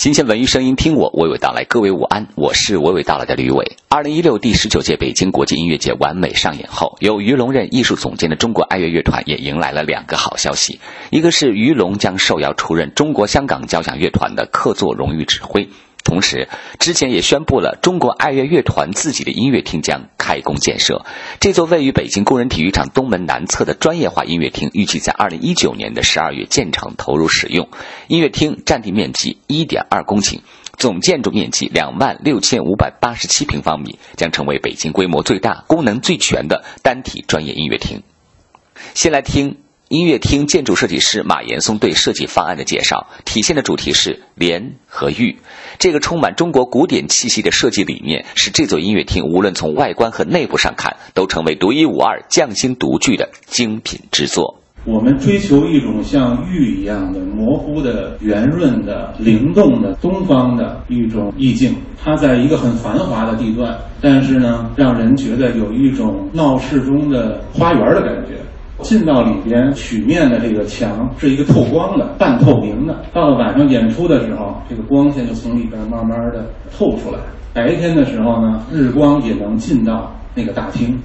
新鲜文娱声音，听我娓娓道来。各位午安，我是娓娓道来的吕伟。二零一六第十九届北京国际音乐节完美上演后，由于龙任艺术总监的中国爱乐乐团也迎来了两个好消息：一个是于龙将受邀出任中国香港交响乐团的客座荣誉指挥。同时，之前也宣布了中国爱乐乐团自己的音乐厅将开工建设。这座位于北京工人体育场东门南侧的专业化音乐厅，预计在二零一九年的十二月建成投入使用。音乐厅占地面积一点二公顷，总建筑面积两万六千五百八十七平方米，将成为北京规模最大、功能最全的单体专业音乐厅。先来听。音乐厅建筑设计师马岩松对设计方案的介绍，体现的主题是莲和玉。这个充满中国古典气息的设计理念，使这座音乐厅无论从外观和内部上看，都成为独一无二、匠心独具的精品之作。我们追求一种像玉一样的模糊的、圆润的、灵动的东方的一种意境。它在一个很繁华的地段，但是呢，让人觉得有一种闹市中的花园的感觉。进到里边，曲面的这个墙是一个透光的、半透明的。到了晚上演出的时候，这个光线就从里边慢慢的透出来。白天的时候呢，日光也能进到那个大厅。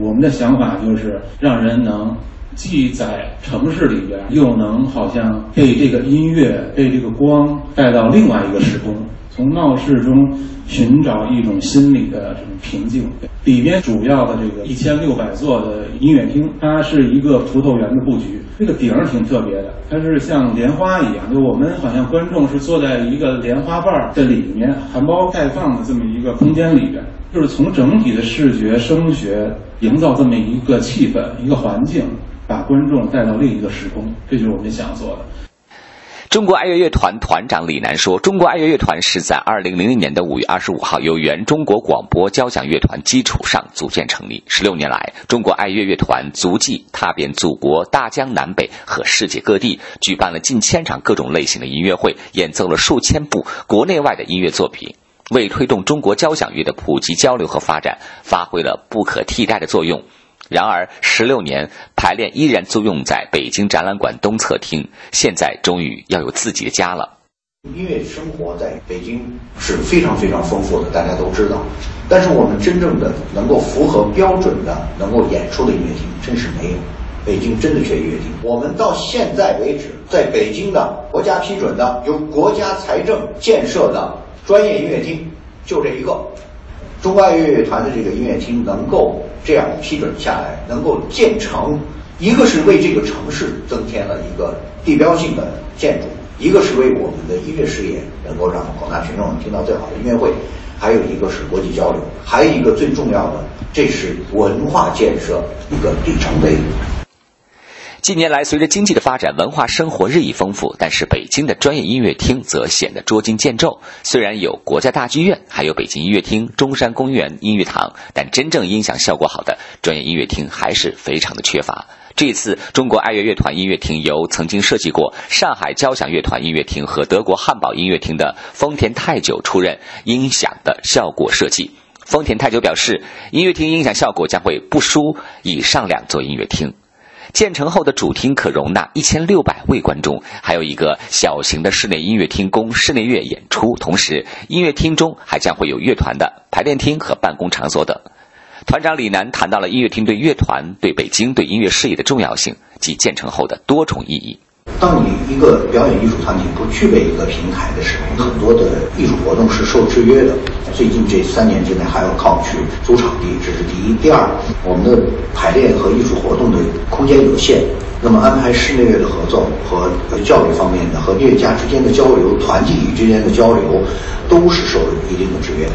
我们的想法就是让人能既在城市里边，又能好像被这个音乐、被这个光带到另外一个时空。从闹市中寻找一种心理的这种平静。里边主要的这个一千六百座的音乐厅，它是一个葡萄园的布局。这个顶儿挺特别的，它是像莲花一样，就我们好像观众是坐在一个莲花瓣儿的里面，含苞待放的这么一个空间里边，就是从整体的视觉、声学营造这么一个气氛、一个环境，把观众带到另一个时空。这就是我们想做的。中国爱乐乐团团长李楠说：“中国爱乐乐团是在二零零零年的五月二十五号由原中国广播交响乐团基础上组建成立。十六年来，中国爱乐乐团足迹踏遍祖国大江南北和世界各地，举办了近千场各种类型的音乐会，演奏了数千部国内外的音乐作品，为推动中国交响乐的普及交流和发展发挥了不可替代的作用。”然而，十六年排练依然租用在北京展览馆东侧厅，现在终于要有自己的家了。音乐生活在北京是非常非常丰富的，大家都知道。但是我们真正的能够符合标准的、能够演出的音乐厅，真是没有。北京真的缺音乐厅。我们到现在为止，在北京的国家批准的、由国家财政建设的专业音乐厅，就这一个。中外乐乐团的这个音乐厅能够这样批准下来，能够建成，一个是为这个城市增添了一个地标性的建筑，一个是为我们的音乐事业能够让广大群众听到最好的音乐会，还有一个是国际交流，还有一个最重要的，这是文化建设一个里程碑。近年来，随着经济的发展，文化生活日益丰富，但是北京的专业音乐厅则显得捉襟见肘。虽然有国家大剧院，还有北京音乐厅、中山公园音乐堂，但真正音响效果好的专业音乐厅还是非常的缺乏。这次，中国爱乐乐团音乐厅由曾经设计过上海交响乐团音乐厅和德国汉堡音乐厅的丰田泰久出任音响的效果设计。丰田泰久表示，音乐厅音响效果将会不输以上两座音乐厅。建成后的主厅可容纳一千六百位观众，还有一个小型的室内音乐厅供室内乐演出。同时，音乐厅中还将会有乐团的排练厅和办公场所等。团长李楠谈到了音乐厅对乐团、对北京、对音乐事业的重要性及建成后的多重意义。当你一个表演艺术团体不具备一个平台的时候，很多的艺术活动是受制约的。最近这三年之内还要靠去租场地，这是第一。第二，我们的排练和艺术活动的空间有限，那么安排室内乐的合奏和教育方面的和乐家之间的交流、团体之间的交流，都是受一定的制约。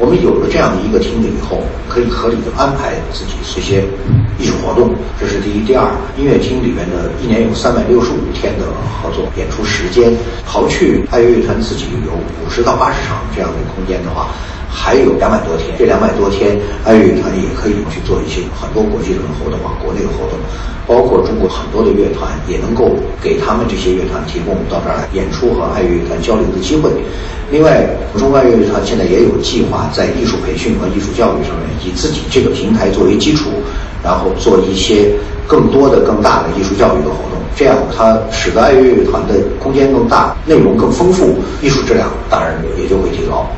我们有了这样的一个厅了以后，可以合理的安排自己这些艺术活动，这是第一。第二，音乐厅里面的一年有三百六十五天的合作演出时间，刨去爱乐乐团自己有五十到八十场这样的空间的话。还有两百多天，这两百多天，爱乐乐团也可以去做一些很多国际的活动啊，国内的活动，包括中国很多的乐团也能够给他们这些乐团提供到这儿来演出和爱乐乐团交流的机会。另外，中国爱乐乐团现在也有计划在艺术培训和艺术教育上面，以自己这个平台作为基础，然后做一些更多的、更大的艺术教育的活动。这样它使得爱乐乐团的空间更大，内容更丰富，艺术质量当然也就会提高。